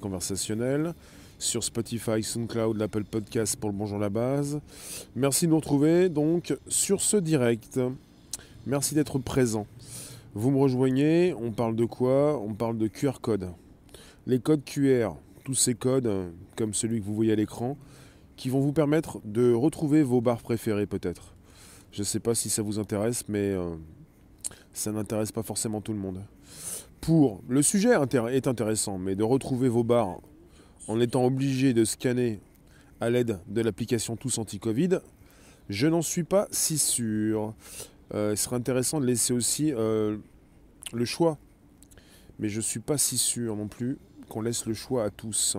conversationnel, sur Spotify, SoundCloud, l'Apple Podcast pour le Bonjour la base. Merci de nous retrouver donc sur ce direct. Merci d'être présent. Vous me rejoignez, on parle de quoi? On parle de QR code. Les codes QR, tous ces codes, comme celui que vous voyez à l'écran, qui vont vous permettre de retrouver vos bars préférés peut-être. Je ne sais pas si ça vous intéresse, mais euh, ça n'intéresse pas forcément tout le monde. Pour le sujet est intéressant, mais de retrouver vos bars en étant obligé de scanner à l'aide de l'application Tous Anti-Covid, je n'en suis pas si sûr. Euh, il serait intéressant de laisser aussi euh, le choix, mais je ne suis pas si sûr non plus qu'on laisse le choix à tous.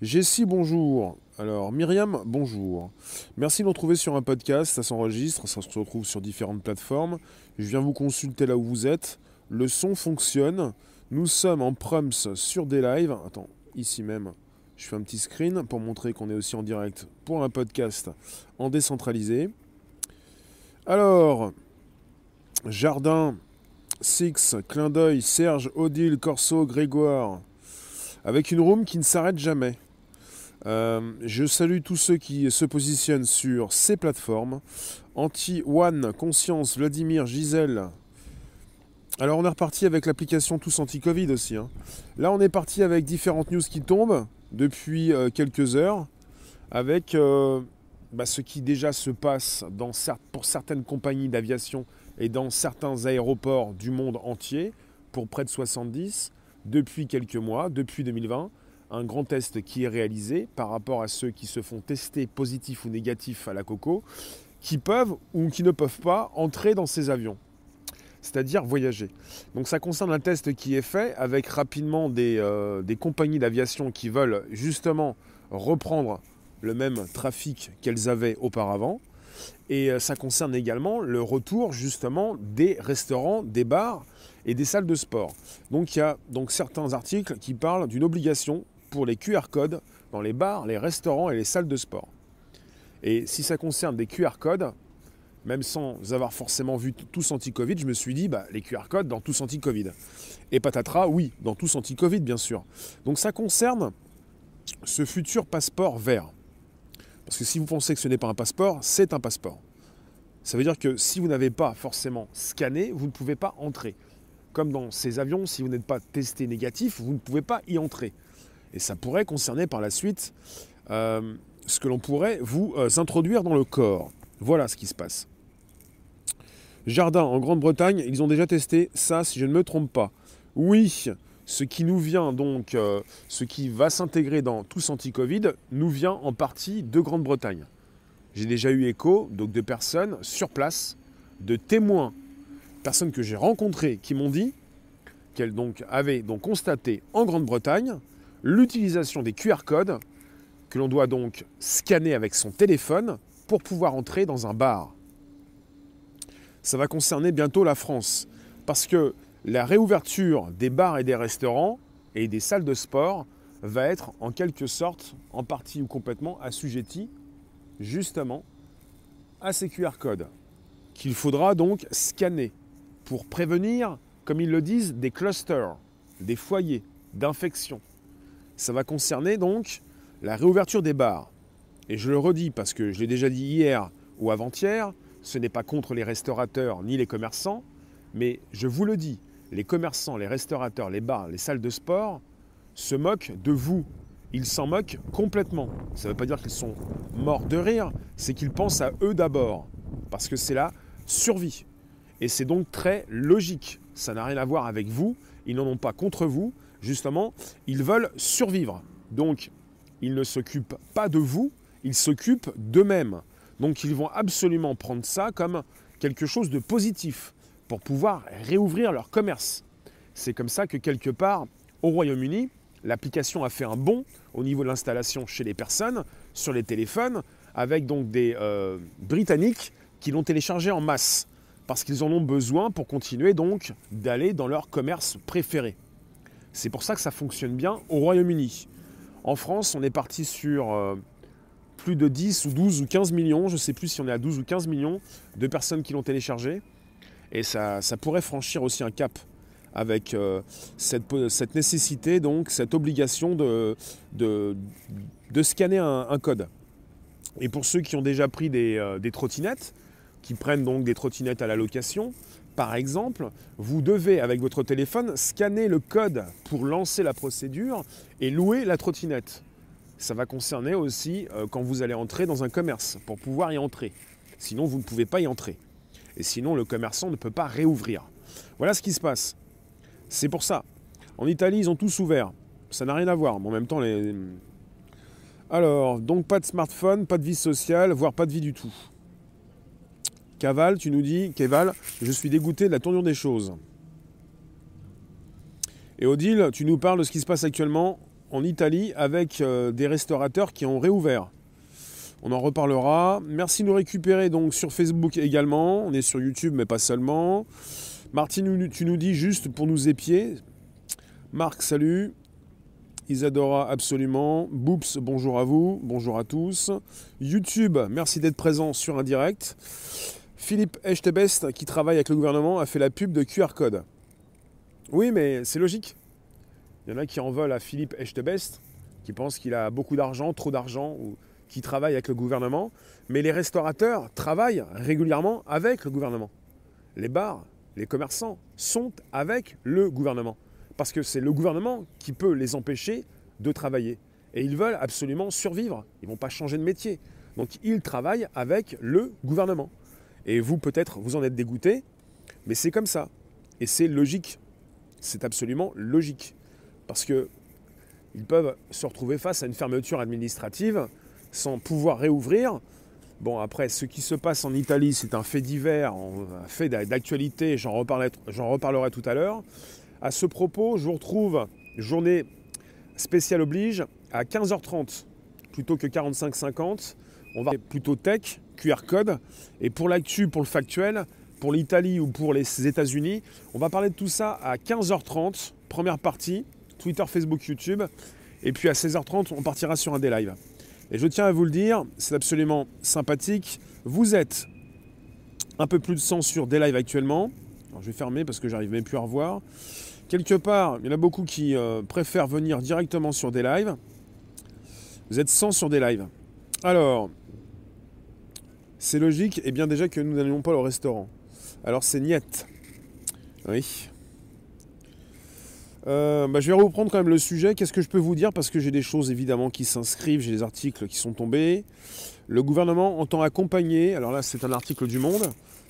Jessie, bonjour. Alors, Myriam, bonjour. Merci de nous retrouver sur un podcast, ça s'enregistre, ça se retrouve sur différentes plateformes. Je viens vous consulter là où vous êtes. Le son fonctionne. Nous sommes en prums sur des lives. Attends, ici même, je fais un petit screen pour montrer qu'on est aussi en direct pour un podcast en décentralisé. Alors, Jardin, Six, Clin d'œil, Serge, Odile, Corso, Grégoire, avec une room qui ne s'arrête jamais. Euh, je salue tous ceux qui se positionnent sur ces plateformes. Anti-One, Conscience, Vladimir, Gisèle. Alors on est reparti avec l'application Tous Anti-Covid aussi. Hein. Là on est parti avec différentes news qui tombent depuis euh, quelques heures. Avec euh, bah, ce qui déjà se passe pour certaines compagnies d'aviation et dans certains aéroports du monde entier, pour près de 70 depuis quelques mois, depuis 2020, un grand test qui est réalisé par rapport à ceux qui se font tester positifs ou négatifs à la coco, qui peuvent ou qui ne peuvent pas entrer dans ces avions, c'est-à-dire voyager. Donc ça concerne un test qui est fait avec rapidement des, euh, des compagnies d'aviation qui veulent justement reprendre le même trafic qu'elles avaient auparavant. Et euh, ça concerne également le retour justement des restaurants, des bars et des salles de sport. Donc il y a donc certains articles qui parlent d'une obligation pour les QR codes dans les bars, les restaurants et les salles de sport. Et si ça concerne des QR codes, même sans avoir forcément vu tous anti-Covid, je me suis dit, bah, les QR codes dans tous anti-Covid. Et patatras, oui, dans tous anti-Covid, bien sûr. Donc ça concerne ce futur passeport vert. Parce que si vous pensez que ce n'est pas un passeport, c'est un passeport. Ça veut dire que si vous n'avez pas forcément scanné, vous ne pouvez pas entrer. Comme dans ces avions, si vous n'êtes pas testé négatif, vous ne pouvez pas y entrer. Et ça pourrait concerner par la suite euh, ce que l'on pourrait vous euh, introduire dans le corps. Voilà ce qui se passe. Jardin en Grande-Bretagne, ils ont déjà testé ça, si je ne me trompe pas. Oui, ce qui nous vient donc, euh, ce qui va s'intégrer dans tous anti-Covid, nous vient en partie de Grande-Bretagne. J'ai déjà eu écho de personnes sur place, de témoins, personnes que j'ai rencontrées qui m'ont dit qu'elles avaient donc constaté en Grande-Bretagne l'utilisation des QR codes que l'on doit donc scanner avec son téléphone pour pouvoir entrer dans un bar. Ça va concerner bientôt la France parce que la réouverture des bars et des restaurants et des salles de sport va être en quelque sorte, en partie ou complètement assujettie justement à ces QR codes qu'il faudra donc scanner pour prévenir, comme ils le disent, des clusters, des foyers d'infection. Ça va concerner donc la réouverture des bars. Et je le redis parce que je l'ai déjà dit hier ou avant-hier, ce n'est pas contre les restaurateurs ni les commerçants, mais je vous le dis, les commerçants, les restaurateurs, les bars, les salles de sport se moquent de vous. Ils s'en moquent complètement. Ça ne veut pas dire qu'ils sont morts de rire, c'est qu'ils pensent à eux d'abord. Parce que c'est la survie. Et c'est donc très logique. Ça n'a rien à voir avec vous. Ils n'en ont pas contre vous. Justement, ils veulent survivre. Donc, ils ne s'occupent pas de vous, ils s'occupent d'eux-mêmes. Donc, ils vont absolument prendre ça comme quelque chose de positif pour pouvoir réouvrir leur commerce. C'est comme ça que quelque part, au Royaume-Uni, l'application a fait un bond au niveau de l'installation chez les personnes, sur les téléphones, avec donc des euh, Britanniques qui l'ont téléchargé en masse, parce qu'ils en ont besoin pour continuer donc d'aller dans leur commerce préféré. C'est pour ça que ça fonctionne bien au Royaume-Uni. En France, on est parti sur euh, plus de 10 ou 12 ou 15 millions, je ne sais plus si on est à 12 ou 15 millions de personnes qui l'ont téléchargé. Et ça, pourrait franchir aussi un cap avec cette, nécessité, donc cette obligation de, scanner un, code. Et pour ceux qui ont déjà pris des, des trottinettes, qui prennent donc des trottinettes à la location, par exemple, vous devez, avec votre téléphone, scanner le code pour lancer la procédure et louer la trottinette. Ça va concerner aussi euh, quand vous allez entrer dans un commerce, pour pouvoir y entrer. Sinon, vous ne pouvez pas y entrer. Et sinon, le commerçant ne peut pas réouvrir. Voilà ce qui se passe. C'est pour ça. En Italie, ils ont tous ouvert. Ça n'a rien à voir, mais en même temps, les... Alors, donc pas de smartphone, pas de vie sociale, voire pas de vie du tout. Caval, tu nous dis, Keval, je suis dégoûté de la tournure des choses. Et Odile, tu nous parles de ce qui se passe actuellement en Italie avec euh, des restaurateurs qui ont réouvert. On en reparlera. Merci de nous récupérer donc sur Facebook également. On est sur YouTube, mais pas seulement. Martine, tu nous dis juste pour nous épier. Marc, salut. Isadora, absolument. Boops, bonjour à vous. Bonjour à tous. YouTube, merci d'être présent sur un direct. Philippe Echtebest, qui travaille avec le gouvernement, a fait la pub de QR code. Oui, mais c'est logique. Il y en a qui en veulent à Philippe Echtebest, qui pense qu'il a beaucoup d'argent, trop d'argent, ou qui travaille avec le gouvernement. Mais les restaurateurs travaillent régulièrement avec le gouvernement. Les bars, les commerçants sont avec le gouvernement. Parce que c'est le gouvernement qui peut les empêcher de travailler. Et ils veulent absolument survivre. Ils ne vont pas changer de métier. Donc ils travaillent avec le gouvernement. Et vous, peut-être, vous en êtes dégoûté, mais c'est comme ça. Et c'est logique. C'est absolument logique. Parce que ils peuvent se retrouver face à une fermeture administrative sans pouvoir réouvrir. Bon, après, ce qui se passe en Italie, c'est un fait divers, un fait d'actualité, j'en reparlerai, tout à l'heure. À ce propos, je vous retrouve, journée spéciale oblige, à 15h30 plutôt que 45-50. On va plutôt tech, QR code. Et pour l'actu, pour le factuel, pour l'Italie ou pour les États-Unis, on va parler de tout ça à 15h30, première partie, Twitter, Facebook, YouTube. Et puis à 16h30, on partira sur un des lives. Et je tiens à vous le dire, c'est absolument sympathique. Vous êtes un peu plus de 100 sur des lives actuellement. Alors je vais fermer parce que j'arrive même plus à revoir. Quelque part, il y en a beaucoup qui euh, préfèrent venir directement sur des lives. Vous êtes 100 sur des lives. Alors, c'est logique, et bien déjà que nous n'allions pas au restaurant. Alors c'est niette. Oui. Euh, bah, je vais reprendre quand même le sujet. Qu'est-ce que je peux vous dire? Parce que j'ai des choses évidemment qui s'inscrivent, j'ai des articles qui sont tombés. Le gouvernement entend accompagner, alors là c'est un article du Monde,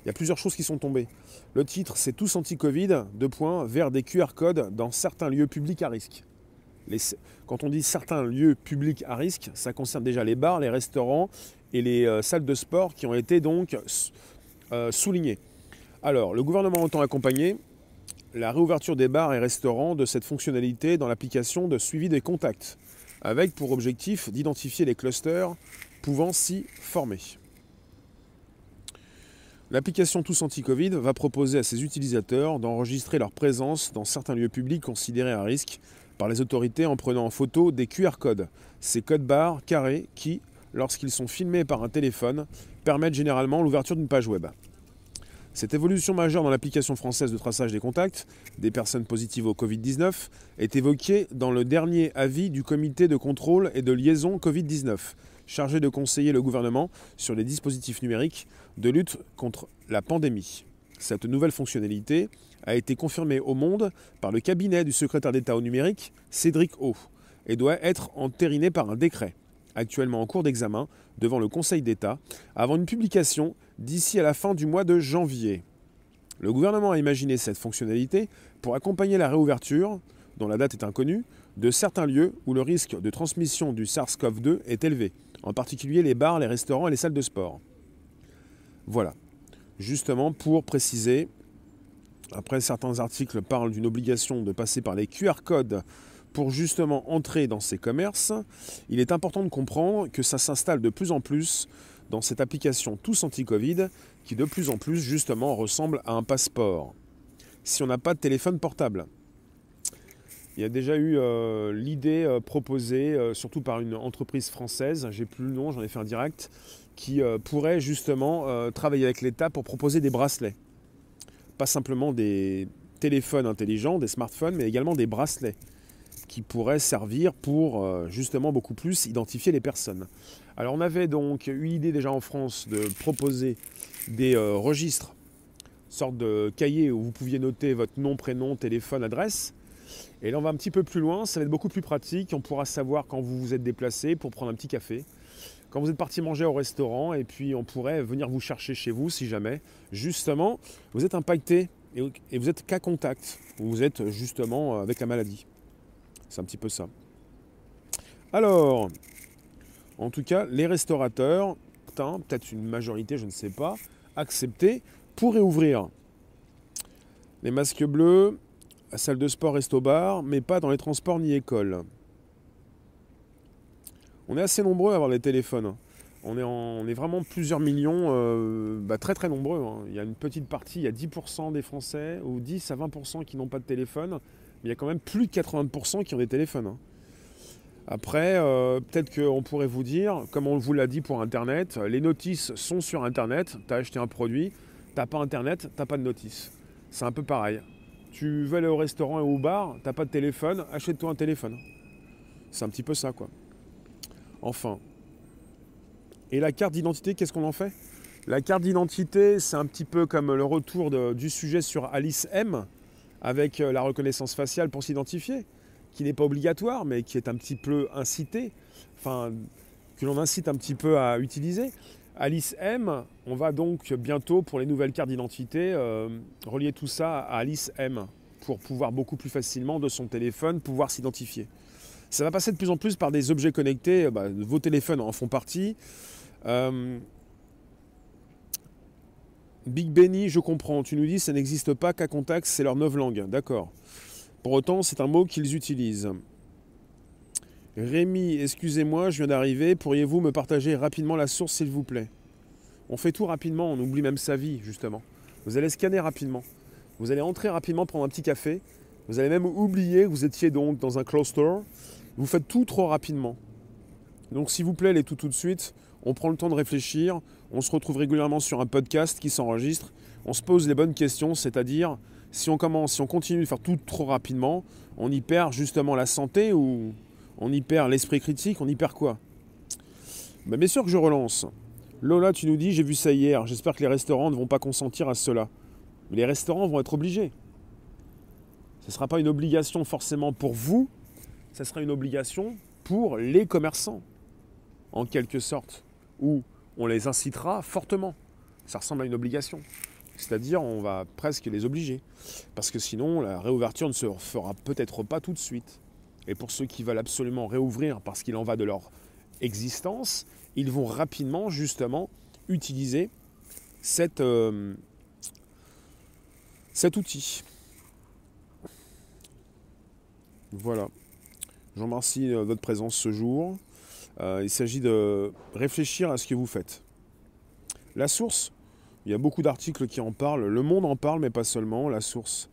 il y a plusieurs choses qui sont tombées. Le titre c'est Tous anti-Covid, deux points, vers des QR codes dans certains lieux publics à risque. quand on dit certains lieux publics à risque, ça concerne déjà les bars, les restaurants et les euh, salles de sport qui ont été donc euh, soulignées. Alors, le gouvernement entend accompagner la réouverture des bars et restaurants de cette fonctionnalité dans l'application de suivi des contacts, avec pour objectif d'identifier les clusters pouvant s'y former. L'application Tous Anti-Covid va proposer à ses utilisateurs d'enregistrer leur présence dans certains lieux publics considérés à risque par les autorités en prenant en photo des QR codes, ces codes barres carrés qui, lorsqu'ils sont filmés par un téléphone, permettent généralement l'ouverture d'une page web. Cette évolution majeure dans l'application française de traçage des contacts des personnes positives au Covid-19 est évoquée dans le dernier avis du comité de contrôle et de liaison Covid-19, chargé de conseiller le gouvernement sur les dispositifs numériques de lutte contre la pandémie. Cette nouvelle fonctionnalité a été confirmée au monde par le cabinet du secrétaire d'État au numérique, Cédric O, et doit être entérinée par un décret actuellement en cours d'examen devant le Conseil d'État, avant une publication d'ici à la fin du mois de janvier. Le gouvernement a imaginé cette fonctionnalité pour accompagner la réouverture, dont la date est inconnue, de certains lieux où le risque de transmission du SARS-CoV-2 est élevé, en particulier les bars, les restaurants et les salles de sport. Voilà, justement pour préciser, après certains articles parlent d'une obligation de passer par les QR codes pour justement entrer dans ces commerces, il est important de comprendre que ça s'installe de plus en plus dans cette application Tous Anti-Covid qui de plus en plus justement ressemble à un passeport. Si on n'a pas de téléphone portable. Il y a déjà eu euh, l'idée euh, proposée, euh, surtout par une entreprise française, j'ai plus le nom, j'en ai fait un direct, qui pourrait justement travailler avec l'État pour proposer des bracelets. Pas simplement des téléphones intelligents, des smartphones, mais également des bracelets qui pourraient servir pour euh, justement beaucoup plus identifier les personnes. Alors on avait donc eu l'idée déjà en France de proposer des euh, registres, sorte de cahier où vous pouviez noter votre nom, prénom, téléphone, adresse. Et là on va un petit peu plus loin, ça va être beaucoup plus pratique, on pourra savoir quand vous vous êtes déplacé pour prendre un petit café, quand vous êtes parti manger au restaurant, et puis on pourrait venir vous chercher chez vous si jamais, justement, vous êtes impacté et vous êtes cas contact, vous êtes justement avec la maladie. C'est un petit peu ça. Alors, en tout cas, les restaurateurs, peut-être une majorité, je ne sais pas, accepté pour réouvrir. Les masques bleus, salle de sport, resto bar, mais pas dans les transports ni écoles. On est assez nombreux à avoir les téléphones. On est, on est vraiment plusieurs millions, euh, bah, très très nombreux. Hein. Il y a une petite partie, il y a 10% des Français, ou 10 à 20% qui n'ont pas de téléphone il y a quand même plus de 80% qui ont des téléphones. Hein. Après, euh, peut-être qu'on pourrait vous dire, comme on vous l'a dit pour Internet, les notices sont sur Internet. Tu as acheté un produit, tu pas Internet, tu pas de notice. C'est un peu pareil. Tu veux aller au restaurant et au bar, tu pas de téléphone, achète-toi un téléphone. C'est un petit peu ça, quoi. Enfin. Et la carte d'identité, qu'est-ce qu'on en fait? La carte d'identité, c'est un petit peu comme le retour du sujet sur Alice M avec euh, la reconnaissance faciale pour s'identifier, qui n'est pas obligatoire, mais qui est un petit peu incité, enfin, que l'on incite un petit peu à utiliser. Alice M, on va donc bientôt, pour les nouvelles cartes d'identité, euh, relier tout ça à Alice M, pour pouvoir beaucoup plus facilement, de son téléphone, pouvoir s'identifier. Ça va passer de plus en plus par des objets connectés, bah, vos téléphones en font partie. Euh, Big Benny, je comprends. Tu nous dis ça n'existe pas qu'à contact, c'est leur neuf langue. D'accord. Pour autant, c'est un mot qu'ils utilisent. Rémi, excusez-moi, je viens d'arriver. Pourriez-vous me partager rapidement la source, s'il vous plaît? On fait tout rapidement, on oublie même sa vie, justement. Vous allez scanner rapidement. Vous allez entrer rapidement prendre un petit café. Vous allez même oublier que vous étiez donc dans un cluster. Vous faites tout trop rapidement. Donc, s'il vous plaît, les tout tout de suite. On prend le temps de réfléchir, on se retrouve régulièrement sur un podcast qui s'enregistre, on se pose les bonnes questions, c'est-à-dire si on commence, si on continue de faire tout trop rapidement, on y perd justement la santé ou on y perd l'esprit critique, on y perd quoi? Ben, Bien sûr que je relance. Lola, tu nous dis, j'ai vu ça hier, j'espère que les restaurants ne vont pas consentir à cela. Mais les restaurants vont être obligés. Ce ne sera pas une obligation forcément pour vous, ce sera une obligation pour les commerçants, en quelque sorte où on les incitera fortement. Ça ressemble à une obligation. C'est-à-dire, on va presque les obliger. Parce que sinon, la réouverture ne se fera peut-être pas tout de suite. Et pour ceux qui veulent absolument réouvrir parce qu'il en va de leur existence, ils vont rapidement, justement, utiliser euh, cet outil. Voilà. Je vous remercie de votre présence ce jour. Euh, il s'agit de réfléchir à ce que vous faites. La source, il y a beaucoup d'articles qui en parlent. Le monde en parle, mais pas seulement. La source.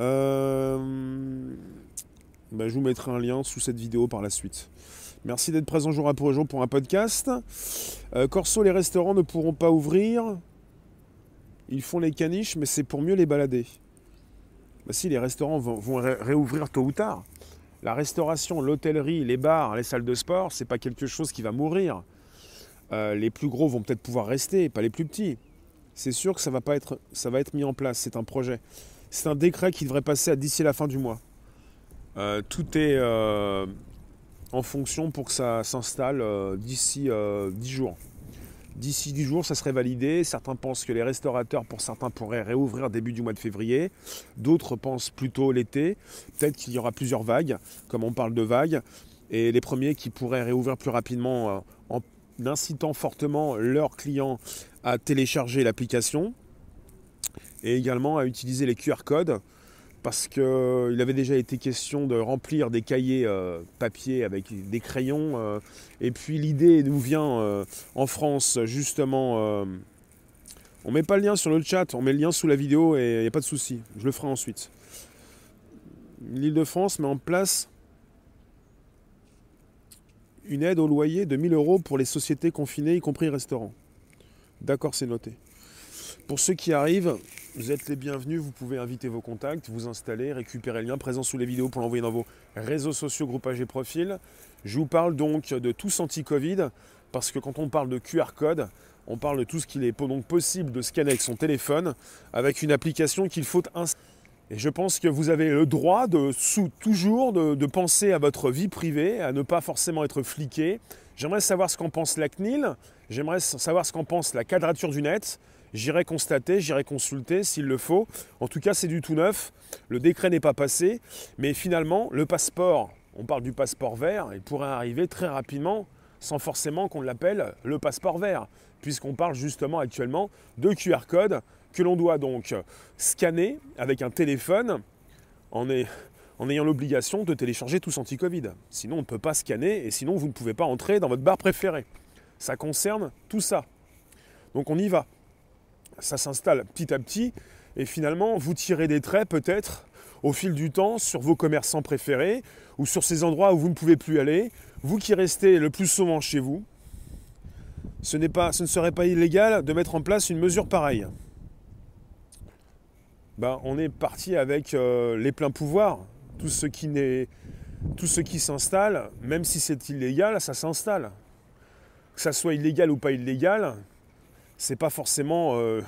Euh, ben, je vous mettrai un lien sous cette vidéo par la suite. Merci d'être présent jour après jour pour un podcast. Euh, Corso, les restaurants ne pourront pas ouvrir. Ils font les caniches, mais c'est pour mieux les balader. Ben, si, les restaurants vont réouvrir tôt ou tard. La restauration, l'hôtellerie, les bars, les salles de sport, c'est pas quelque chose qui va mourir. Euh, les plus gros vont peut-être pouvoir rester, pas les plus petits. C'est sûr que ça va, être mis en place, c'est un projet. C'est un décret qui devrait passer d'ici la fin du mois. Euh, tout est euh, en fonction pour que ça s'installe d'ici 10 jours. D'ici 10 jours, ça serait validé. Certains pensent que les restaurateurs, pour certains, pourraient réouvrir début du mois de février. D'autres pensent plutôt l'été. Peut-être qu'il y aura plusieurs vagues, comme on parle de vagues. Et les premiers qui pourraient réouvrir plus rapidement euh, en incitant fortement leurs clients à télécharger l'application et également à utiliser les QR codes parce qu'il euh, avait déjà été question de remplir des cahiers euh, papier avec des crayons. Euh, et puis l'idée nous vient en France, justement. on met pas le lien sur le chat, on met le lien sous la vidéo et il n'y a pas de souci. Je le ferai ensuite. L'île de France met en place une aide au loyer de 1000 euros pour les sociétés confinées, y compris restaurants. D'accord, c'est noté. Pour ceux qui arrivent, vous êtes les bienvenus, vous pouvez inviter vos contacts, vous installer, récupérer le lien présent sous les vidéos pour l'envoyer dans vos réseaux sociaux, groupages et profils. Je vous parle donc de tous anti-Covid, parce que quand on parle de QR code, on parle de tout ce qu'il est donc possible de scanner avec son téléphone, avec une application qu'il faut installer. Et je pense que vous avez le droit de sous, toujours de, penser à votre vie privée, à ne pas forcément être fliqué. J'aimerais savoir ce qu'en pense la CNIL, j'aimerais savoir ce qu'en pense la quadrature du net. J'irai constater, j'irai consulter s'il le faut. En tout cas, c'est du tout neuf. Le décret n'est pas passé. Mais finalement, le passeport, on parle du passeport vert, il pourrait arriver très rapidement sans forcément qu'on l'appelle le passeport vert, puisqu'on parle justement actuellement de QR code que l'on doit donc scanner avec un téléphone en, ayant l'obligation de télécharger tous anti-Covid. Sinon, on ne peut pas scanner et sinon, vous ne pouvez pas entrer dans votre bar préféré. Ça concerne tout ça. Donc on y va. Ça s'installe petit à petit et finalement, vous tirez des traits peut-être au fil du temps sur vos commerçants préférés ou sur ces endroits où vous ne pouvez plus aller. Vous qui restez le plus souvent chez vous, ce, pas, ne serait pas illégal de mettre en place une mesure pareille. Ben, on est parti avec euh, les pleins pouvoirs. Tout ce qui tout ce qui s'installe, même si c'est illégal, ça s'installe. Que ça soit illégal ou pas illégal, c'est pas forcément euh,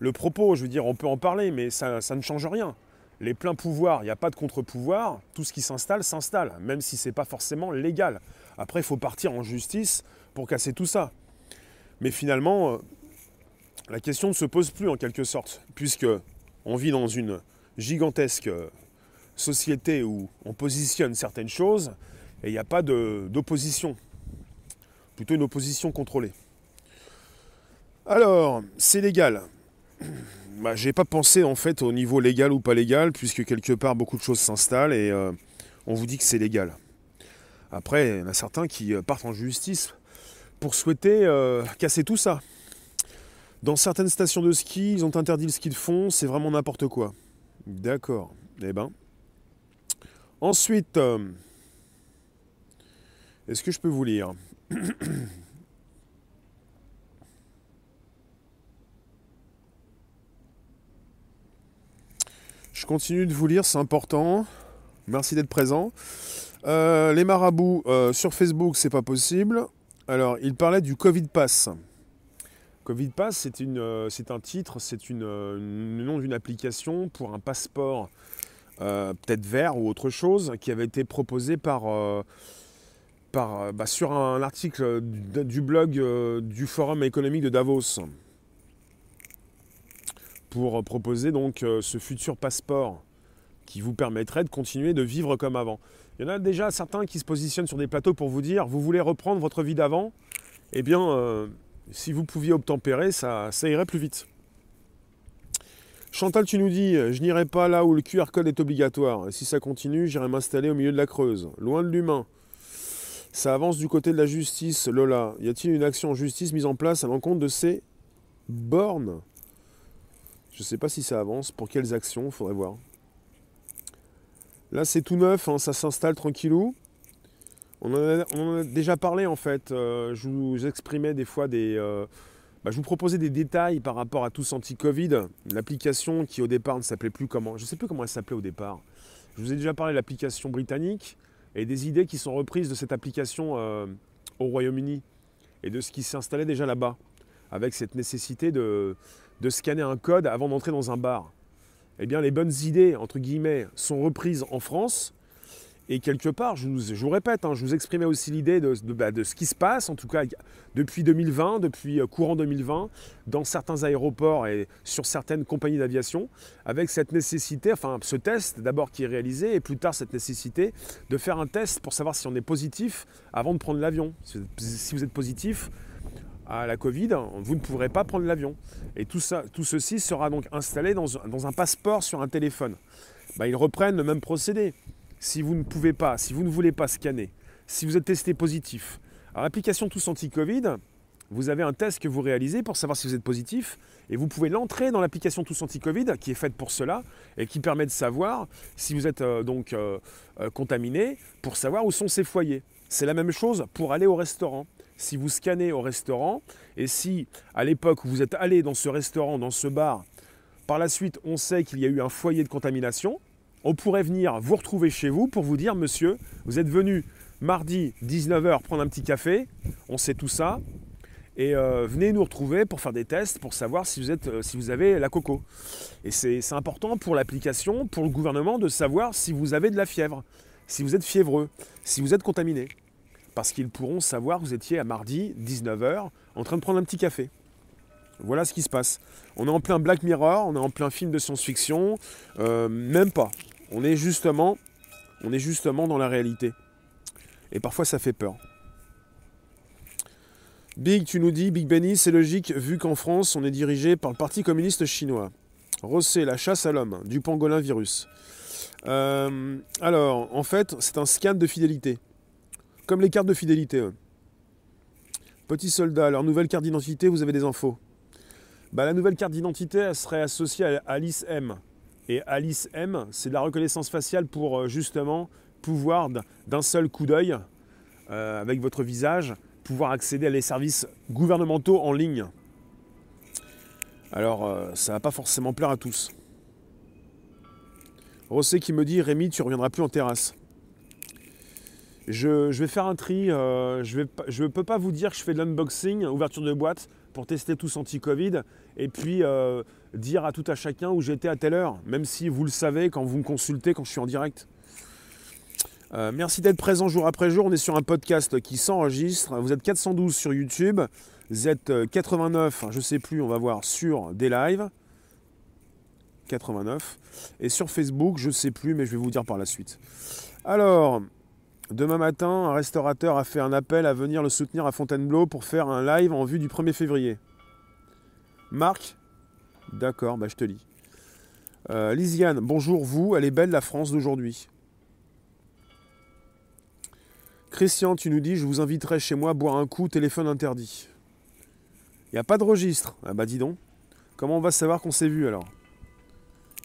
le propos. Je veux dire, on peut en parler, mais ça, ne change rien. Les pleins pouvoirs, il n'y a pas de contre-pouvoir. Tout ce qui s'installe, s'installe, même si ce n'est pas forcément légal. Après, il faut partir en justice pour casser tout ça. Mais finalement, euh, la question ne se pose plus en quelque sorte, puisque on vit dans une gigantesque société où on positionne certaines choses et il n'y a pas d'opposition. Plutôt une opposition contrôlée. Alors, c'est légal. Bah, j'ai pas pensé en fait au niveau légal ou pas légal, puisque quelque part beaucoup de choses s'installent et euh, on vous dit que c'est légal. Après, il y en a certains qui euh, partent en justice pour souhaiter euh, casser tout ça. Dans certaines stations de ski, ils ont interdit le ski de fond, c'est vraiment n'importe quoi. D'accord. Eh ben. Ensuite, est-ce que je peux vous lire? Je continue de vous lire, c'est important. Merci d'être présent. Euh, les marabouts euh, sur Facebook, c'est pas possible. Alors, il parlait du Covid Pass. Covid Pass, c'est, euh, un titre, c'est le nom d'une application pour un passeport, peut-être vert ou autre chose, qui avait été proposé par, par, bah, sur un article du, blog du Forum économique de Davos pour proposer donc ce futur passeport qui vous permettrait de continuer de vivre comme avant. Il y en a déjà certains qui se positionnent sur des plateaux pour vous dire vous voulez reprendre votre vie d'avant Eh bien, si vous pouviez obtempérer, ça, ça irait plus vite. Chantal, tu nous dis, je n'irai pas là où le QR code est obligatoire. Si ça continue, j'irai m'installer au milieu de la Creuse, loin de l'humain. Ça avance du côté de la justice, Lola. Y a-t-il une action en justice mise en place à l'encontre de ces bornes? Je ne sais pas si ça avance. Pour quelles actions Il faudrait voir. Là, c'est tout neuf, hein, ça s'installe tranquillou. On en, a, déjà parlé en fait. Euh, je vous exprimais des fois des. Euh, bah, je vous proposais des détails par rapport à tous anti-Covid. L'application qui au départ ne s'appelait plus comment. Je ne sais plus comment elle s'appelait au départ. Je vous ai déjà parlé de l'application britannique et des idées qui sont reprises de cette application euh, au Royaume-Uni et de ce qui s'installait déjà là-bas, avec cette nécessité de, de scanner un code avant d'entrer dans un bar. Eh bien, les bonnes idées, entre guillemets, sont reprises en France et quelque part, je vous, répète, hein, je vous exprimais aussi l'idée bah, de, ce qui se passe, en tout cas depuis 2020, depuis euh, courant 2020, dans certains aéroports et sur certaines compagnies d'aviation, avec cette nécessité, enfin ce test d'abord qui est réalisé, et plus tard cette nécessité de faire un test pour savoir si on est positif avant de prendre l'avion. Si vous êtes positif à la Covid, vous ne pourrez pas prendre l'avion. Et tout, ceci sera donc installé dans, un passeport sur un téléphone. Bah, ils reprennent le même procédé si vous ne pouvez pas, si vous ne voulez pas scanner, si vous êtes testé positif. Alors l'application Tous Anti-Covid, vous avez un test que vous réalisez pour savoir si vous êtes positif et vous pouvez l'entrer dans l'application Tous Anti-Covid qui est faite pour cela et qui permet de savoir si vous êtes euh, donc euh, euh, contaminé pour savoir où sont ces foyers. C'est la même chose pour aller au restaurant. Si vous scannez au restaurant et si à l'époque où vous êtes allé dans ce restaurant, dans ce bar, Par la suite, on sait qu'il y a eu un foyer de contamination. On pourrait venir vous retrouver chez vous pour vous dire, monsieur, vous êtes venu mardi 19h prendre un petit café, on sait tout ça, et euh, venez nous retrouver pour faire des tests pour savoir si vous, êtes, euh, si vous avez la coco. Et c'est important pour l'application, pour le gouvernement de savoir si vous avez de la fièvre, si vous êtes fiévreux, si vous êtes contaminé. Parce qu'ils pourront savoir que vous étiez à mardi 19h en train de prendre un petit café. Voilà ce qui se passe. On est en plein Black Mirror, on est en plein film de science-fiction, euh, même pas. On est justement, dans la réalité. Et parfois ça fait peur. Big, tu nous dis, Big Benny, c'est logique vu qu'en France, on est dirigé par le Parti communiste chinois. Rossé, la chasse à l'homme, du pangolin virus. Euh, alors, en fait, c'est un scan de fidélité. Comme les cartes de fidélité. Petit soldat, leur nouvelle carte d'identité, vous avez des infos. Bah, la nouvelle carte d'identité, elle serait associée à Alice M. Et Alice M, c'est de la reconnaissance faciale pour euh, justement pouvoir d'un seul coup d'œil, euh, avec votre visage, pouvoir accéder à les services gouvernementaux en ligne. Alors, euh, ça va pas forcément plaire à tous. Rossé qui me dit Rémi, tu reviendras plus en terrasse. Je, vais faire un tri. Euh, je ne peux pas vous dire que je fais de l'unboxing, ouverture de boîte, pour tester tous anti-Covid, et puis euh, dire à tout à chacun où j'étais à telle heure, même si vous le savez quand vous me consultez quand je suis en direct. Euh, merci d'être présent jour après jour. On est sur un podcast qui s'enregistre. Vous êtes 412 sur YouTube. Vous êtes 89, je ne sais plus, on va voir, sur des lives. 89. Et sur Facebook, je ne sais plus, mais je vais vous dire par la suite. Alors, demain matin, un restaurateur a fait un appel à venir le soutenir à Fontainebleau pour faire un live en vue du 1er février. Marc D'accord, bah je te lis. Euh, Lisiane, bonjour vous, elle est belle la France d'aujourd'hui. Christian, tu nous dis, je vous inviterai chez moi boire un coup, téléphone interdit. Il n'y a pas de registre. Ah bah dis donc. Comment on va savoir qu'on s'est vu alors?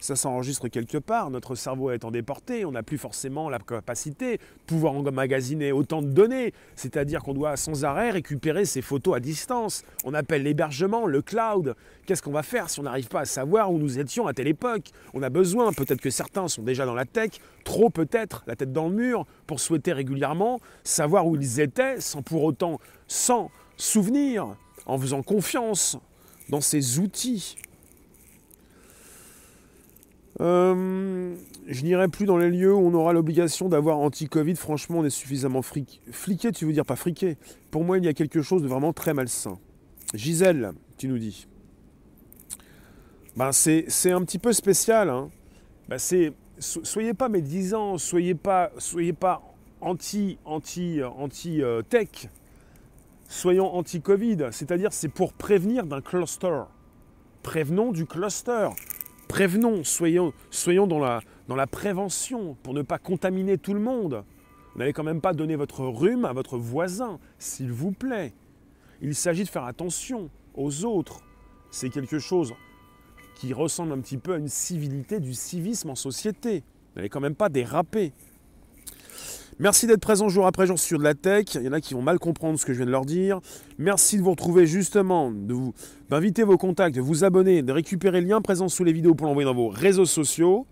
Ça s'enregistre quelque part, notre cerveau étant déporté, on n'a plus forcément la capacité de pouvoir emmagasiner autant de données, c'est-à-dire qu'on doit sans arrêt récupérer ces photos à distance. On appelle l'hébergement, le cloud. Qu'est-ce qu'on va faire si on n'arrive pas à savoir où nous étions à telle époque? On a besoin, peut-être que certains sont déjà dans la tech, trop peut-être, la tête dans le mur, pour souhaiter régulièrement savoir où ils étaient, sans pour autant, sans souvenir, en faisant confiance dans ces outils euh, je n'irai plus dans les lieux où on aura l'obligation d'avoir anti-Covid. Franchement, on est suffisamment fliqué, tu veux dire pas friqué. Pour moi, il y a quelque chose de vraiment très malsain. Gisèle, tu nous dis. Ben, c'est un petit peu spécial. Hein. Ben, soyez pas médisants, soyez pas, soyez pas anti, anti, anti euh, tech. Soyons anti-Covid. C'est-à-dire, c'est pour prévenir d'un cluster. Prévenons du cluster prévenons, soyons, soyons dans, la, prévention pour ne pas contaminer tout le monde. N'allez quand même pas donner votre rhume à votre voisin, s'il vous plaît. Il s'agit de faire attention aux autres. C'est quelque chose qui ressemble un petit peu à une civilité, du civisme en société. N'allez quand même pas déraper. Merci d'être présent jour après jour sur de la tech. Il y en a qui vont mal comprendre ce que je viens de leur dire. Merci de vous retrouver justement, d'inviter vos contacts, de vous abonner, de récupérer le lien présent sous les vidéos pour l'envoyer dans vos réseaux sociaux.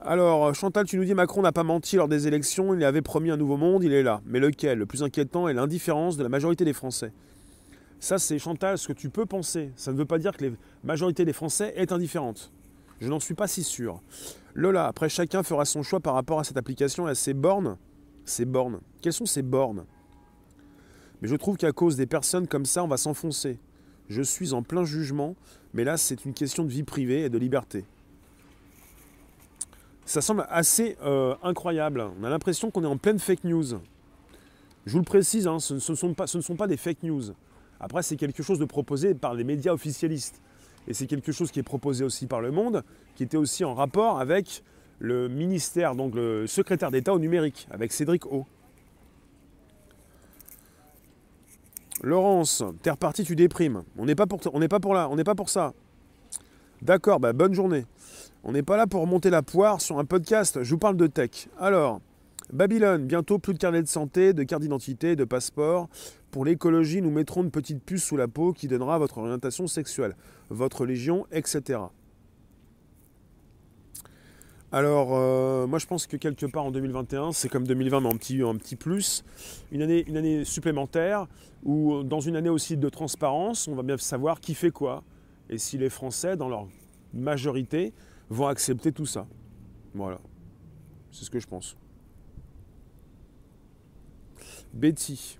Alors, Chantal, tu nous dis Macron n'a pas menti lors des élections, il avait promis un nouveau monde, il est là. Mais lequel? Le plus inquiétant est l'indifférence de la majorité des Français. Ça, c'est Chantal, ce que tu peux penser. Ça ne veut pas dire que la majorité des Français est indifférente. Je n'en suis pas si sûr. Lola, après chacun fera son choix par rapport à cette application et à ses bornes. Ces bornes. Quelles sont ces bornes? Mais je trouve qu'à cause des personnes comme ça, on va s'enfoncer. Je suis en plein jugement, mais là c'est une question de vie privée et de liberté. Ça semble assez euh, incroyable. On a l'impression qu'on est en pleine fake news. Je vous le précise, hein, ce ne sont pas des fake news. Après, c'est quelque chose de proposé par les médias officialistes. Et c'est quelque chose qui est proposé aussi par le monde, qui était aussi en rapport avec le ministère, donc le secrétaire d'État au numérique, avec Cédric O. Laurence, t'es reparti, tu déprimes. On n'est pas pour, on là, on n'est pas pour ça. D'accord, bah bonne journée. On n'est pas là pour monter la poire sur un podcast. Je vous parle de tech. Alors, Babylone, bientôt plus de carnet de santé, de carte d'identité, de passeport. Pour l'écologie, nous mettrons une petite puce sous la peau qui donnera votre orientation sexuelle, votre légion, etc. Alors, euh, moi je pense que quelque part en 2021, c'est comme 2020, mais en petit, un petit plus, une année, une année supplémentaire, où dans une année aussi de transparence, on va bien savoir qui fait quoi, et si les Français, dans leur majorité, vont accepter tout ça. Voilà, c'est ce que je pense. Betty,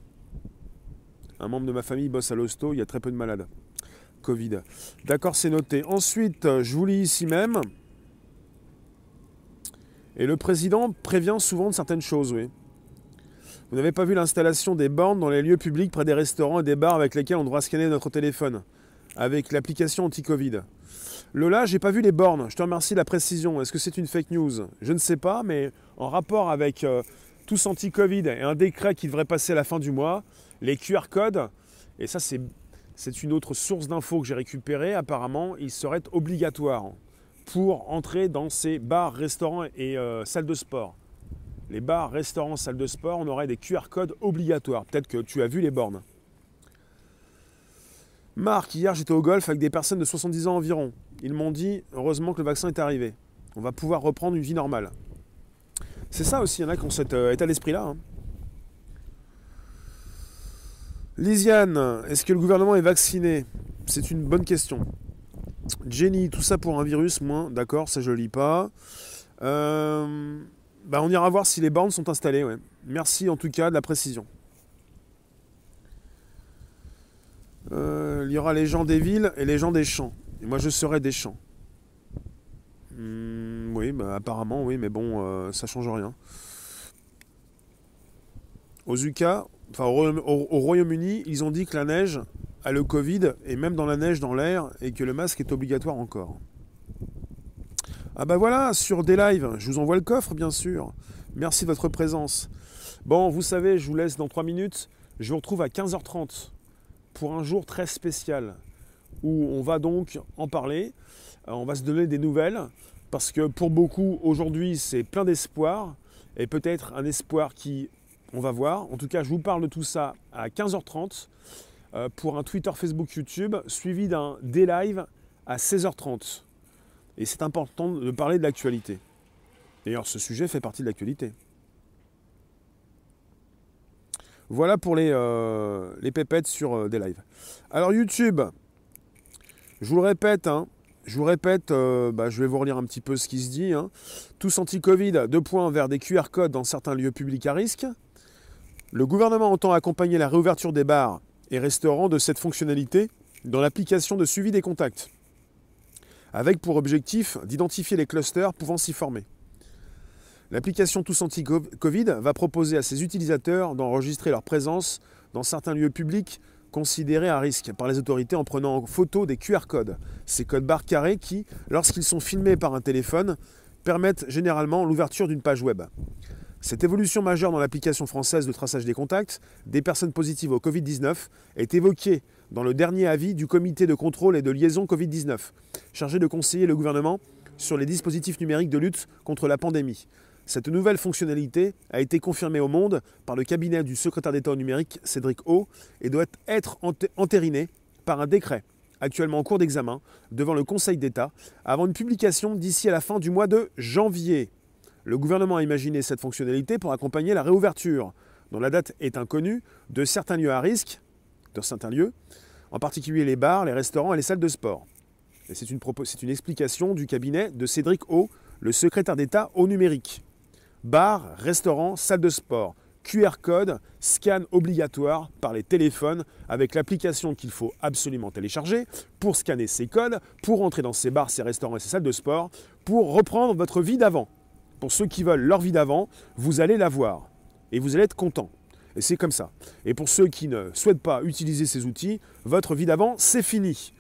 un membre de ma famille bosse à l'hosto, il y a très peu de malades. Covid. D'accord, c'est noté. Ensuite, je vous lis ici même. Et le président prévient souvent de certaines choses, oui. Vous n'avez pas vu l'installation des bornes dans les lieux publics près des restaurants et des bars avec lesquels on devra scanner notre téléphone, avec l'application anti-Covid. Lola, j'ai pas vu les bornes. Je te remercie de la précision. Est-ce que c'est une fake news? Je ne sais pas, mais en rapport avec euh, tous anti-Covid et un décret qui devrait passer à la fin du mois, les QR codes, et ça c'est, une autre source d'infos que j'ai récupérée, apparemment, ils seraient obligatoires pour entrer dans ces bars, restaurants et euh, salles de sport. Les bars, restaurants, salles de sport, on aurait des QR codes obligatoires. Peut-être que tu as vu les bornes. Marc, hier j'étais au golf avec des personnes de 70 ans environ. Ils m'ont dit heureusement que le vaccin est arrivé. On va pouvoir reprendre une vie normale. C'est ça aussi, il y en a qui ont cet euh, état d'esprit-là. Hein. Lisiane, est-ce que le gouvernement est vacciné? C'est une bonne question. Jenny, tout ça pour un virus, moins, d'accord, ça je lis pas. Euh, bah on ira voir si les bornes sont installées. Merci en tout cas de la précision. Euh, il y aura les gens des villes et les gens des champs. Et moi je serai des champs. Hmm, oui, bah, apparemment, oui, mais bon, euh, ça change rien. UK, enfin au Royaume-Uni, ils ont dit que la neige, à le Covid et même dans la neige, dans l'air, et que le masque est obligatoire encore. Ah bah voilà, sur des lives, je vous envoie le coffre bien sûr. Merci de votre présence. Bon, vous savez, je vous laisse dans 3 minutes. Je vous retrouve à 15h30 pour un jour très spécial où on va donc en parler. Euh, on va se donner des nouvelles parce que pour beaucoup, aujourd'hui, c'est plein d'espoir et peut-être un espoir qui, on va voir. En tout cas, je vous parle de tout ça à 15h30. Euh, pour un Twitter, Facebook, YouTube, suivi d'un D-Live à 16h30. Et c'est important de parler de l'actualité. D'ailleurs, ce sujet fait partie de l'actualité. Voilà pour les, euh, pépettes sur euh, des lives. Alors YouTube, je vous le répète, hein, je vous répète, bah, je vais vous relire un petit peu ce qui se dit. Hein. Tous anti-Covid, deux points vers des QR codes dans certains lieux publics à risque. Le gouvernement entend accompagner la réouverture des bars et restaurants de cette fonctionnalité dans l'application de suivi des contacts, avec pour objectif d'identifier les clusters pouvant s'y former. L'application Tous Anti-Covid va proposer à ses utilisateurs d'enregistrer leur présence dans certains lieux publics considérés à risque par les autorités en prenant en photo des QR codes, ces codes barres carrés qui, lorsqu'ils sont filmés par un téléphone, permettent généralement l'ouverture d'une page web. Cette évolution majeure dans l'application française de traçage des contacts des personnes positives au Covid-19 est évoquée dans le dernier avis du comité de contrôle et de liaison Covid-19, chargé de conseiller le gouvernement sur les dispositifs numériques de lutte contre la pandémie. Cette nouvelle fonctionnalité a été confirmée au monde par le cabinet du secrétaire d'État au numérique Cédric O et doit être entérinée par un décret actuellement en cours d'examen devant le Conseil d'État avant une publication d'ici à la fin du mois de janvier. Le gouvernement a imaginé cette fonctionnalité pour accompagner la réouverture, dont la date est inconnue, de certains lieux à risque, de certains lieux, en particulier les bars, les restaurants et les salles de sport. C'est une, une, explication du cabinet de Cédric O, le secrétaire d'État au numérique. Bars, restaurants, salles de sport, QR code, scan obligatoire par les téléphones avec l'application qu'il faut absolument télécharger pour scanner ces codes, pour entrer dans ces bars, ces restaurants et ces salles de sport, pour reprendre votre vie d'avant pour ceux qui veulent leur vie d'avant, vous allez la voir et vous allez être content. Et c'est comme ça. Et pour ceux qui ne souhaitent pas utiliser ces outils, votre vie d'avant, c'est fini.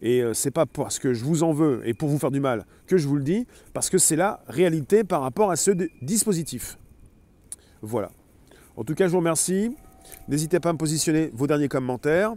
Et euh, c'est pas parce que je vous en veux et pour vous faire du mal que je vous le dis, parce que c'est la réalité par rapport à ce dispositif. Voilà. En tout cas, je vous remercie. N'hésitez pas à me positionner vos derniers commentaires.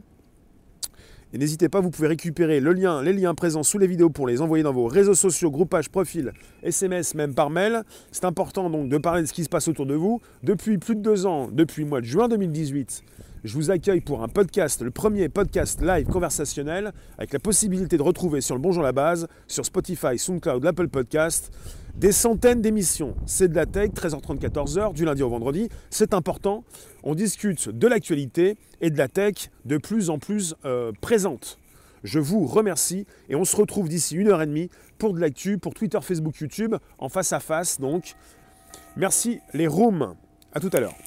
Et n'hésitez pas, vous pouvez récupérer le lien, les liens présents sous les vidéos pour les envoyer dans vos réseaux sociaux, groupages, profils, SMS, même par mail. C'est important donc de parler de ce qui se passe autour de vous. Depuis plus de deux ans, depuis le mois de juin 2018, je vous accueille pour un podcast, le premier podcast live conversationnel, avec la possibilité de retrouver sur le Bonjour la base, sur Spotify, SoundCloud, l'Apple Podcast, Des centaines d'émissions. C'est de la tech, 13h30, 14h, du lundi au vendredi. C'est important. On discute de l'actualité et de la tech de plus en plus euh, présente. Je vous remercie et on se retrouve d'ici une heure et demie pour de l'actu, pour Twitter, Facebook, YouTube, en face à face. Donc, merci les rooms. À tout à l'heure.